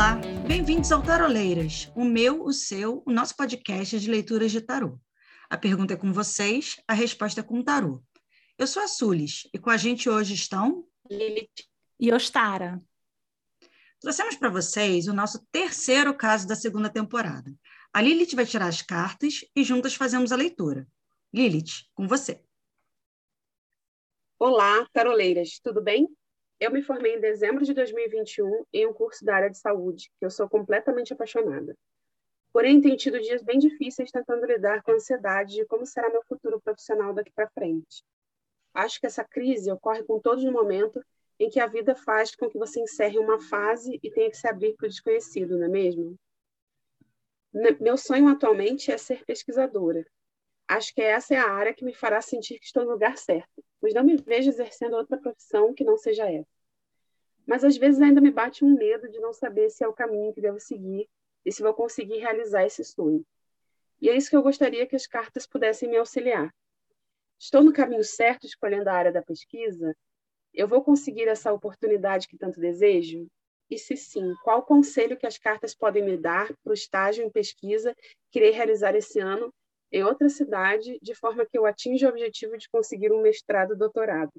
Olá, bem-vindos ao Taroleiras, o meu, o seu, o nosso podcast de leituras de tarô. A pergunta é com vocês, a resposta é com o tarô. Eu sou a Sulis e com a gente hoje estão Lilith e Ostara. Trouxemos para vocês o nosso terceiro caso da segunda temporada. A Lilith vai tirar as cartas e juntas fazemos a leitura. Lilith, com você. Olá, taroleiras, tudo bem? Eu me formei em dezembro de 2021 em um curso da área de saúde, que eu sou completamente apaixonada. Porém, tenho tido dias bem difíceis tentando lidar com a ansiedade de como será meu futuro profissional daqui para frente. Acho que essa crise ocorre com todos no momento em que a vida faz com que você encerre uma fase e tenha que se abrir para o desconhecido, não é mesmo? Meu sonho atualmente é ser pesquisadora. Acho que essa é a área que me fará sentir que estou no lugar certo, pois não me vejo exercendo outra profissão que não seja essa. Mas às vezes ainda me bate um medo de não saber se é o caminho que devo seguir e se vou conseguir realizar esse sonho. E é isso que eu gostaria que as cartas pudessem me auxiliar. Estou no caminho certo escolhendo a área da pesquisa? Eu vou conseguir essa oportunidade que tanto desejo? E se sim, qual conselho que as cartas podem me dar para o estágio em pesquisa que irei realizar esse ano em outra cidade, de forma que eu atinja o objetivo de conseguir um mestrado doutorado?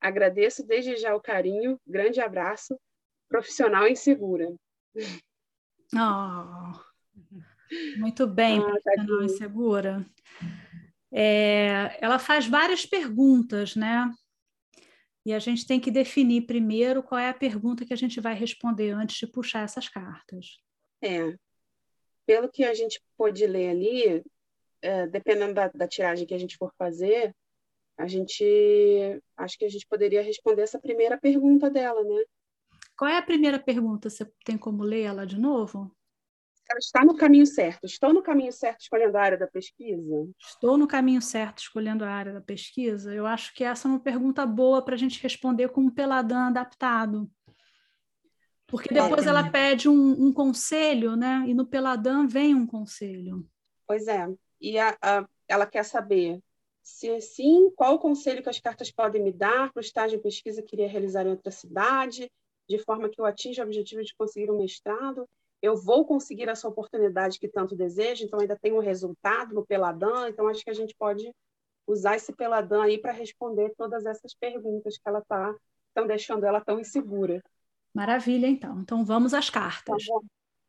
Agradeço desde já o carinho, grande abraço, profissional insegura. Oh, muito bem, ah, profissional insegura. É, ela faz várias perguntas, né? E a gente tem que definir primeiro qual é a pergunta que a gente vai responder antes de puxar essas cartas. É. Pelo que a gente pôde ler ali, é, dependendo da, da tiragem que a gente for fazer, a gente acho que a gente poderia responder essa primeira pergunta dela, né? Qual é a primeira pergunta? Você tem como ler ela de novo? ela está no caminho certo. Estou no caminho certo escolhendo a área da pesquisa? Estou no caminho certo escolhendo a área da pesquisa? Eu acho que essa é uma pergunta boa para a gente responder com um peladão adaptado. Porque depois é. ela pede um, um, conselho, né? E no peladão vem um conselho. Pois é. E a, a, ela quer saber se sim, qual o conselho que as cartas podem me dar para o estágio de pesquisa que queria realizar em outra cidade, de forma que eu atinja o objetivo de conseguir um mestrado eu vou conseguir essa oportunidade que tanto desejo, então ainda tem um resultado no Peladã, então acho que a gente pode usar esse Peladã aí para responder todas essas perguntas que ela está estão deixando ela tão insegura. Maravilha, então. Então vamos às cartas. Tá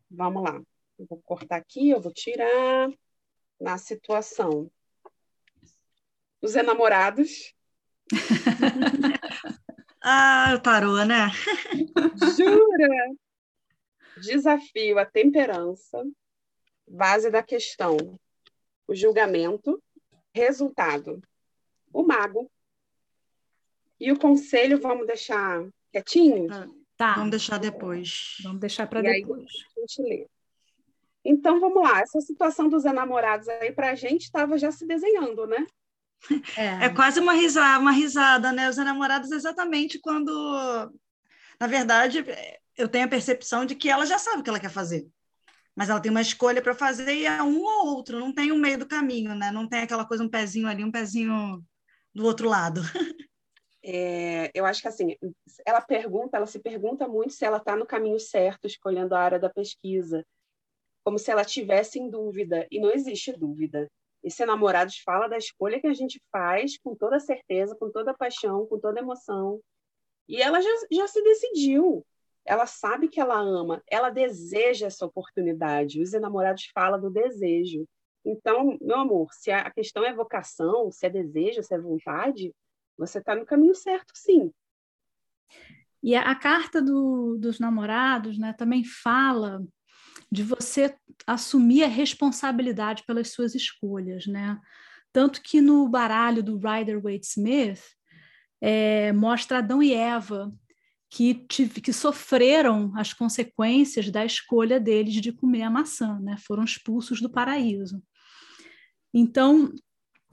vamos lá. Eu vou cortar aqui, eu vou tirar na situação. Os enamorados. ah, parou, né? Jura? desafio a temperança, base da questão, o julgamento, resultado, o mago. E o conselho vamos deixar quietinho? Ah, tá. Vamos deixar depois. Vamos deixar para depois. a gente lê. Então vamos lá, essa situação dos enamorados aí para a gente estava já se desenhando, né? É. é quase uma risada, uma risada, né? Os enamorados exatamente quando, na verdade, eu tenho a percepção de que ela já sabe o que ela quer fazer. Mas ela tem uma escolha para fazer e é um ou outro, não tem um meio do caminho, né? Não tem aquela coisa, um pezinho ali, um pezinho do outro lado. É, eu acho que assim, ela pergunta, ela se pergunta muito se ela está no caminho certo, escolhendo a área da pesquisa, como se ela tivesse em dúvida, e não existe dúvida. Esse Namorados fala da escolha que a gente faz com toda certeza, com toda paixão, com toda emoção. E ela já, já se decidiu ela sabe que ela ama, ela deseja essa oportunidade. Os enamorados falam do desejo. Então, meu amor, se a questão é vocação, se é desejo, se é vontade, você está no caminho certo, sim. E a, a carta do, dos namorados né, também fala de você assumir a responsabilidade pelas suas escolhas, né? Tanto que no baralho do Rider Waite Smith é, mostra Adão e Eva que, que sofreram as consequências da escolha deles de comer a maçã, né? foram expulsos do paraíso. Então,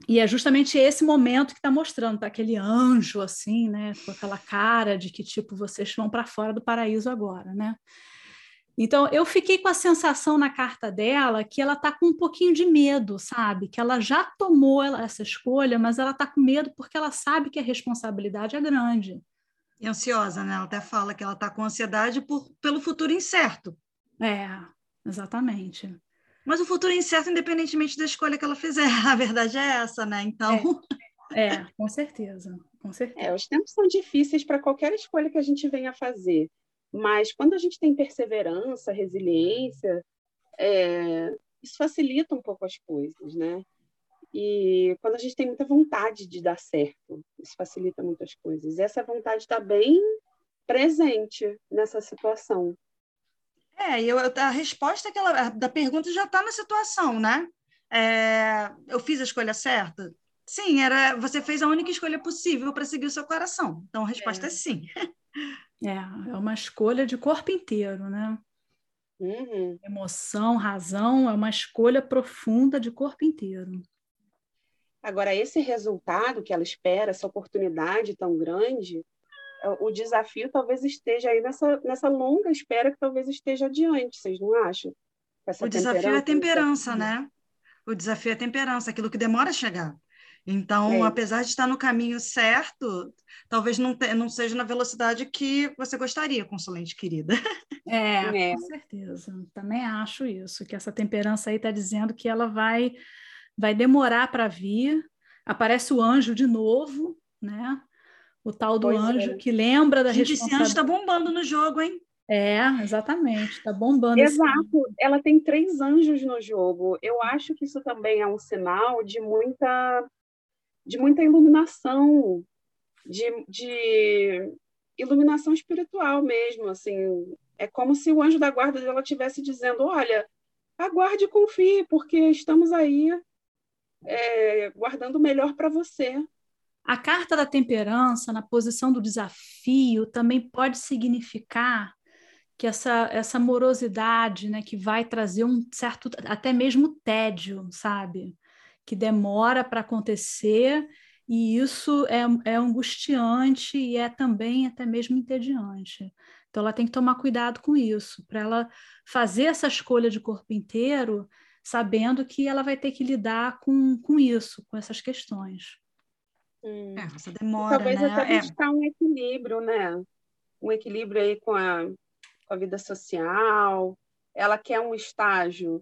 e é justamente esse momento que está mostrando, tá aquele anjo assim, né, com aquela cara de que tipo vocês vão para fora do paraíso agora, né? Então eu fiquei com a sensação na carta dela que ela está com um pouquinho de medo, sabe? Que ela já tomou essa escolha, mas ela está com medo porque ela sabe que a responsabilidade é grande E ansiosa, né? Ela até fala que ela está com ansiedade por, pelo futuro incerto. É, exatamente. Mas o futuro é incerto independentemente da escolha que ela fizer. A verdade é essa, né? Então. É, é com certeza. Com certeza. É, os tempos são difíceis para qualquer escolha que a gente venha fazer. Mas quando a gente tem perseverança, resiliência, é, isso facilita um pouco as coisas, né? E quando a gente tem muita vontade de dar certo, isso facilita muitas coisas. E essa vontade está bem presente nessa situação. É, eu, a resposta que ela, da pergunta já está na situação, né? É, eu fiz a escolha certa? Sim, era. Você fez a única escolha possível para seguir o seu coração. Então a resposta é, é sim. É, é uma escolha de corpo inteiro, né? Uhum. Emoção, razão, é uma escolha profunda de corpo inteiro. Agora, esse resultado que ela espera, essa oportunidade tão grande, é, o desafio talvez esteja aí nessa, nessa longa espera que talvez esteja adiante, vocês não acham? Essa o desafio é a temperança, né? O desafio é a temperança, aquilo que demora a chegar. Então, é. apesar de estar no caminho certo, talvez não, te, não seja na velocidade que você gostaria, consulente querida. É, é. com certeza. Também acho isso, que essa temperança aí está dizendo que ela vai vai demorar para vir. Aparece o anjo de novo, né? O tal do pois anjo é. que lembra da Gente, esse anjo está bombando no jogo, hein? É, exatamente, está bombando. Exato, ela tem três anjos no jogo. Eu acho que isso também é um sinal de muita, de muita iluminação, de, de iluminação espiritual mesmo. Assim, é como se o anjo da guarda dela estivesse dizendo: olha, aguarde e confie, porque estamos aí é, guardando o melhor para você. A carta da temperança, na posição do desafio, também pode significar que essa, essa morosidade, né, que vai trazer um certo, até mesmo tédio, sabe? Que demora para acontecer e isso é, é angustiante e é também até mesmo entediante. Então, ela tem que tomar cuidado com isso, para ela fazer essa escolha de corpo inteiro, sabendo que ela vai ter que lidar com, com isso, com essas questões. Hum. É, essa demora, Talvez né? até é. buscar um equilíbrio, né? Um equilíbrio aí com a, com a vida social. Ela quer um estágio.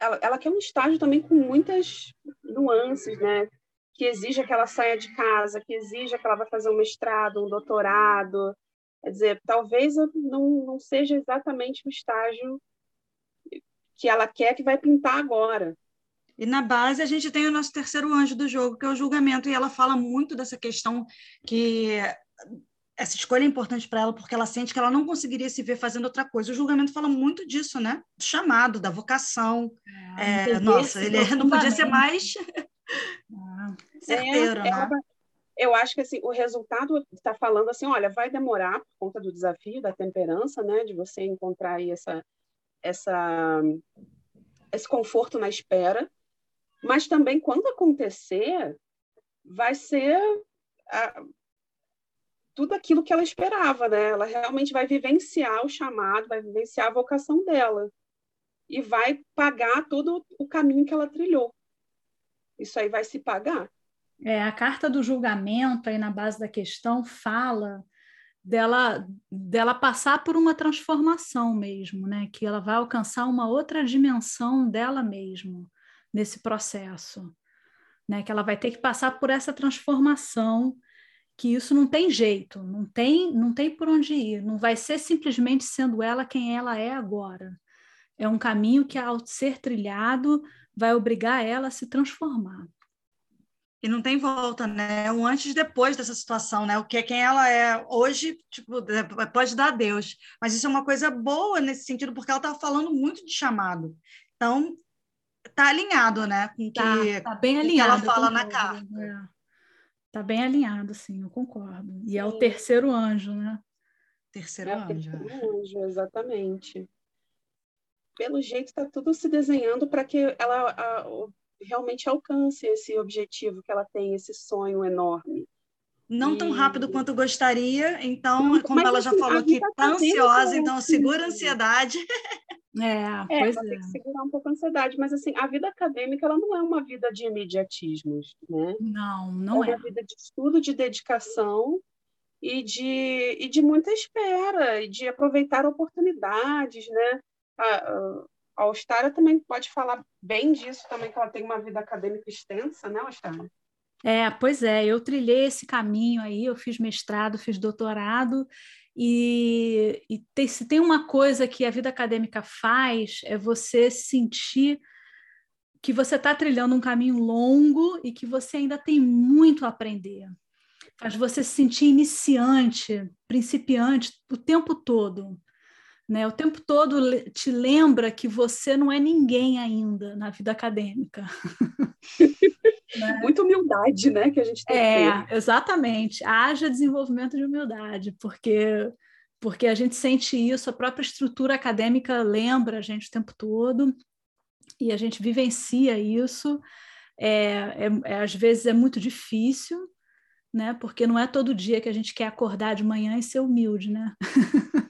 Ela, ela quer um estágio também com muitas nuances, né? Que exija que ela saia de casa, que exija que ela vá fazer um mestrado, um doutorado. Quer dizer, talvez não, não seja exatamente o estágio que ela quer que vai pintar agora. E na base a gente tem o nosso terceiro anjo do jogo, que é o julgamento, e ela fala muito dessa questão que essa escolha é importante para ela porque ela sente que ela não conseguiria se ver fazendo outra coisa. O julgamento fala muito disso, né? Do chamado, da vocação. É, é, nossa, ele não podia ser mais ah, certeiro, é, né? eu acho que assim, o resultado está falando assim, olha, vai demorar por conta do desafio da temperança, né, de você encontrar aí essa essa esse conforto na espera, mas também quando acontecer vai ser tudo aquilo que ela esperava, né? Ela realmente vai vivenciar o chamado, vai vivenciar a vocação dela e vai pagar todo o caminho que ela trilhou. Isso aí vai se pagar. É, a carta do julgamento aí na base da questão fala dela dela passar por uma transformação mesmo, né? Que ela vai alcançar uma outra dimensão dela mesma nesse processo, né? Que ela vai ter que passar por essa transformação, que isso não tem jeito, não tem não tem por onde ir, não vai ser simplesmente sendo ela quem ela é agora. É um caminho que ao ser trilhado vai obrigar ela a se transformar. E não tem volta, né? O antes e depois dessa situação, né? O que é quem ela é hoje, tipo, é, pode dar a Deus. Mas isso é uma coisa boa nesse sentido, porque ela estava falando muito de chamado. Então, tá alinhado, né? Com tá, que, tá bem alinhado, que ela fala na carta. É. Tá bem alinhado, sim, eu concordo. E sim. é o terceiro anjo, né? Terceiro é anjo. Terceiro anjo, exatamente. Pelo jeito, está tudo se desenhando para que ela, a, realmente alcance esse objetivo que ela tem, esse sonho enorme. Não e... tão rápido quanto gostaria, então, como ela já assim, falou que está tá ansiosa, então segura a ansiedade. É, é pois é. tem que segurar um pouco a ansiedade, mas assim, a vida acadêmica ela não é uma vida de imediatismos, né? Não, não é. É uma vida de estudo, de dedicação e de, e de muita espera, e de aproveitar oportunidades, né? A, a Austara também pode falar bem disso também, que ela tem uma vida acadêmica extensa, né, Austara? É, pois é, eu trilhei esse caminho aí, eu fiz mestrado, fiz doutorado, e, e tem, se tem uma coisa que a vida acadêmica faz, é você sentir que você está trilhando um caminho longo e que você ainda tem muito a aprender. Faz você se sentir iniciante, principiante o tempo todo. Né? O tempo todo te lembra que você não é ninguém ainda na vida acadêmica. né? Muita humildade, né, que a gente tem É, que ter. exatamente. Haja desenvolvimento de humildade, porque porque a gente sente isso, a própria estrutura acadêmica lembra a gente o tempo todo e a gente vivencia isso. É, é, é, às vezes é muito difícil, né? Porque não é todo dia que a gente quer acordar de manhã e ser humilde, né?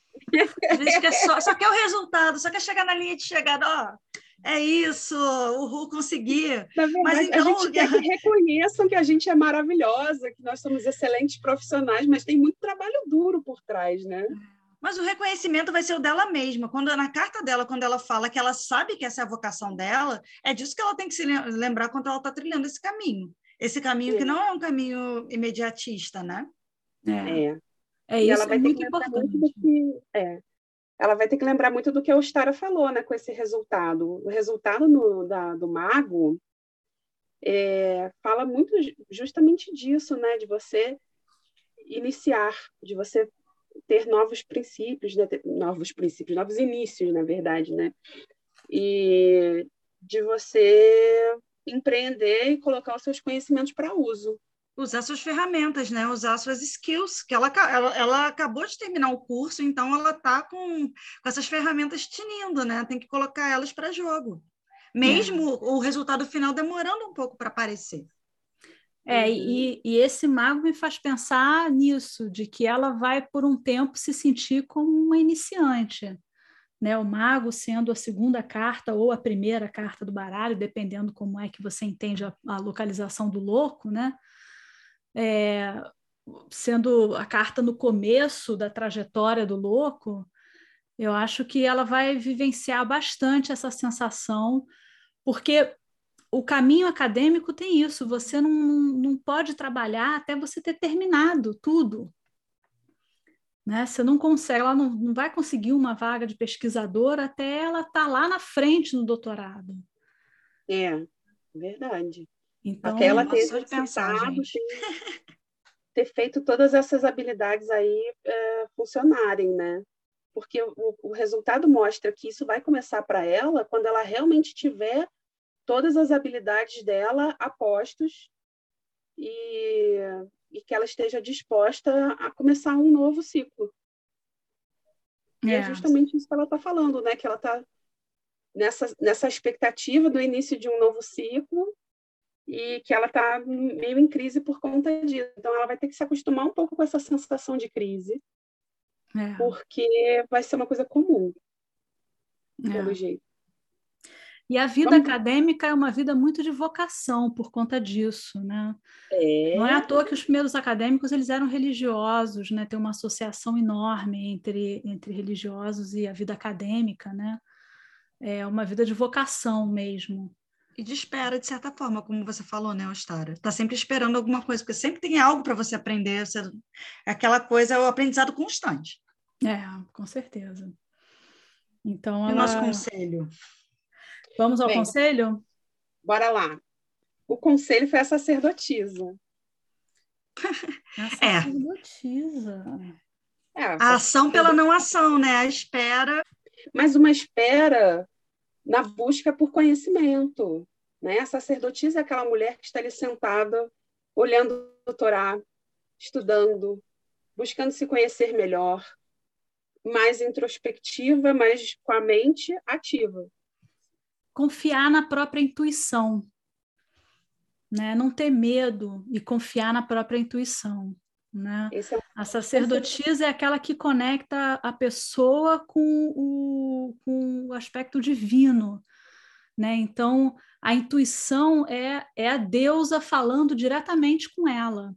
Às vezes quer só, só quer o resultado, só quer chegar na linha de chegada, ó. É isso, o Ru conseguir. mas então, a gente quer que reconheçam que a gente é maravilhosa, que nós somos excelentes profissionais, mas tem muito trabalho duro por trás, né? Mas o reconhecimento vai ser o dela mesma. Quando na carta dela, quando ela fala que ela sabe que essa é a vocação dela, é disso que ela tem que se lembrar quando ela está trilhando esse caminho. Esse caminho é. que não é um caminho imediatista, né? É. É, é isso ela vai é muito importante. Muito que, é. Ela vai ter que lembrar muito do que a Ostara falou, né, com esse resultado. O resultado no, da, do mago é, fala muito justamente disso, né, de você iniciar, de você ter novos princípios, né? novos princípios, novos inícios, na verdade, né? E de você empreender e colocar os seus conhecimentos para uso. Usar suas ferramentas, né? Usar suas skills, que ela, ela, ela acabou de terminar o curso, então ela está com, com essas ferramentas tinindo, né? Tem que colocar elas para jogo. Mesmo é. o resultado final demorando um pouco para aparecer. É, uhum. e, e, esse mago me faz pensar nisso, de que ela vai por um tempo se sentir como uma iniciante. Né? O mago sendo a segunda carta ou a primeira carta do baralho, dependendo como é que você entende a, a localização do louco, né? É, sendo a carta no começo da trajetória do louco, eu acho que ela vai vivenciar bastante essa sensação, porque o caminho acadêmico tem isso, você não, não pode trabalhar até você ter terminado tudo. Né? Você não consegue, ela não, não vai conseguir uma vaga de pesquisadora até ela estar tá lá na frente no doutorado. É, verdade. Então, até ela ter pensado, ter, ter, feito todas essas habilidades aí é, funcionarem, né? Porque o, o resultado mostra que isso vai começar para ela quando ela realmente tiver todas as habilidades dela a postos e, e que ela esteja disposta a começar um novo ciclo. É. E é justamente isso que ela está falando, né? Que ela está nessa, nessa expectativa do início de um novo ciclo e que ela está meio em crise por conta disso. Então, ela vai ter que se acostumar um pouco com essa sensação de crise, é. porque vai ser uma coisa comum, é. pelo jeito. E a vida Vamos... acadêmica é uma vida muito de vocação por conta disso, né? É... Não é à toa que os primeiros acadêmicos eles eram religiosos, né? Tem uma associação enorme entre, entre religiosos e a vida acadêmica, né? É uma vida de vocação mesmo. E de espera, de certa forma, como você falou, né, Ostara? Está sempre esperando alguma coisa, porque sempre tem algo para você aprender. Você... Aquela coisa é o aprendizado constante. É, com certeza. Então, ela... E o nosso conselho? Vamos ao Bem, conselho? Bora lá. O conselho foi a sacerdotisa. A é. sacerdotisa. É. É, a ação pela não ação, né? A espera. Mas uma espera na busca por conhecimento. Né? A sacerdotisa é aquela mulher que está ali sentada, olhando o Torá, estudando, buscando se conhecer melhor, mais introspectiva, mas com a mente ativa confiar na própria intuição, né? Não ter medo e confiar na própria intuição, né? É... A sacerdotisa é aquela que conecta a pessoa com o, com o aspecto divino, né? Então, a intuição é, é a deusa falando diretamente com ela.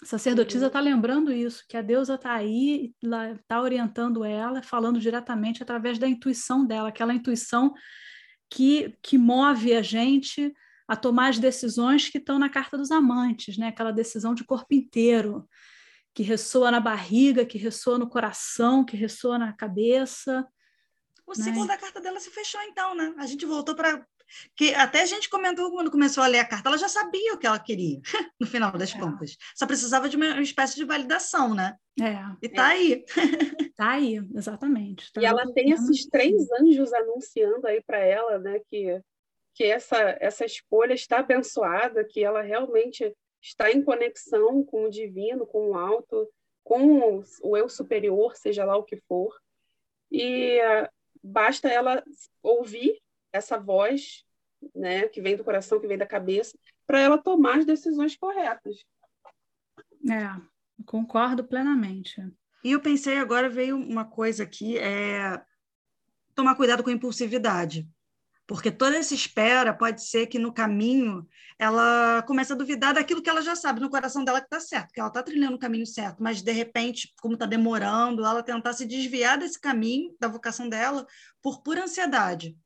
A sacerdotisa está uhum. lembrando isso, que a deusa está aí, está orientando ela, falando diretamente através da intuição dela, aquela intuição que, que move a gente a tomar as decisões que estão na carta dos amantes, né? aquela decisão de corpo inteiro, que ressoa na barriga, que ressoa no coração, que ressoa na cabeça. O né? ciclo da carta dela se fechou, então, né? A gente voltou para que até a gente comentou quando começou a ler a carta, ela já sabia o que ela queria, no final das é. contas. Só precisava de uma espécie de validação, né? É. E tá é. aí. Tá aí, exatamente. Tá e ela tem esses três anjos anunciando aí para ela, né, que, que essa, essa escolha está abençoada, que ela realmente está em conexão com o divino, com o alto, com o eu superior, seja lá o que for. E uh, basta ela ouvir essa voz, né, que vem do coração, que vem da cabeça, para ela tomar as decisões corretas. É, concordo plenamente. E eu pensei agora veio uma coisa aqui, é tomar cuidado com a impulsividade. Porque toda essa espera pode ser que no caminho ela comece a duvidar daquilo que ela já sabe no coração dela que está certo, que ela está trilhando o caminho certo, mas de repente, como está demorando, ela tentar se desviar desse caminho, da vocação dela, por pura ansiedade.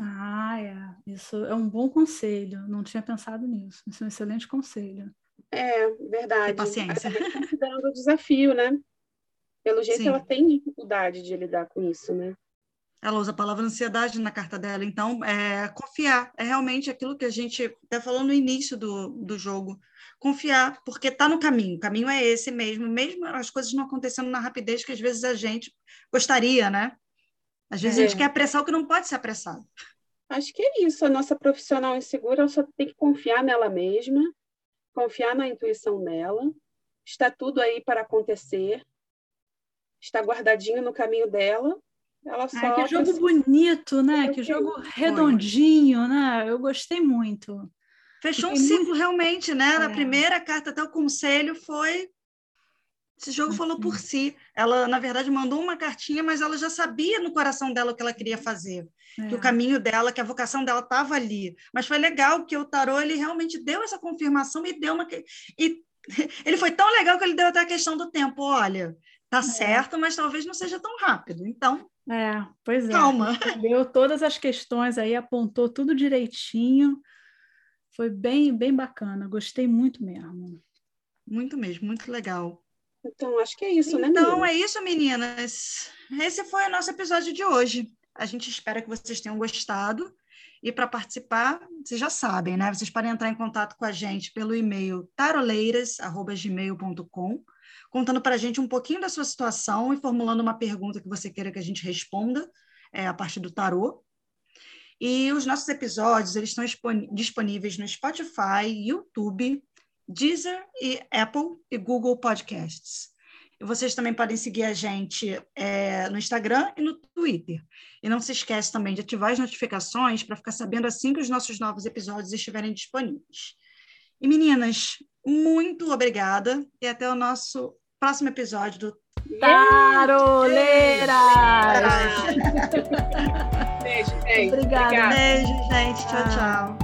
Ah, é. Isso é um bom conselho. Não tinha pensado nisso. Isso é um excelente conselho. É, verdade. E paciência. Considerando o desafio, né? Pelo jeito, Sim. ela tem dificuldade de lidar com isso, né? Ela usa a palavra ansiedade na carta dela. Então, é confiar. É realmente aquilo que a gente até falou no início do, do jogo. Confiar, porque está no caminho. O caminho é esse mesmo. Mesmo as coisas não acontecendo na rapidez que às vezes a gente gostaria, né? Às vezes é. a gente quer apressar o que não pode ser apressado. Acho que é isso. A nossa profissional insegura só tem que confiar nela mesma, confiar na intuição dela. Está tudo aí para acontecer. Está guardadinho no caminho dela. Ela só Ai, que jogo bonito, né? Que jogo redondinho, né? Eu gostei muito. Fechou um ciclo muito... realmente, né? É. Na primeira carta até o conselho foi esse jogo uhum. falou por si. Ela, na verdade, mandou uma cartinha, mas ela já sabia no coração dela o que ela queria fazer, é. que o caminho dela, que a vocação dela estava ali. Mas foi legal que o tarô ele realmente deu essa confirmação e deu uma e ele foi tão legal que ele deu até a questão do tempo. Olha, tá é. certo, mas talvez não seja tão rápido. Então, é, pois é. Calma. Deu todas as questões aí, apontou tudo direitinho. Foi bem, bem bacana. Gostei muito mesmo. Muito mesmo, muito legal. Então, acho que é isso, então, né? Então, é isso, meninas. Esse foi o nosso episódio de hoje. A gente espera que vocês tenham gostado. E para participar, vocês já sabem, né? Vocês podem entrar em contato com a gente pelo e-mail taroleiras.gmail.com, contando para a gente um pouquinho da sua situação e formulando uma pergunta que você queira que a gente responda é, a partir do tarô. E os nossos episódios eles estão disponíveis no Spotify, YouTube, Deezer e Apple e Google Podcasts. E vocês também podem seguir a gente é, no Instagram e no Twitter. E não se esqueça também de ativar as notificações para ficar sabendo assim que os nossos novos episódios estiverem disponíveis. E meninas, muito obrigada e até o nosso próximo episódio do Taroleiras! Beijo, gente. Obrigada. Beijo, gente. Tchau, tchau.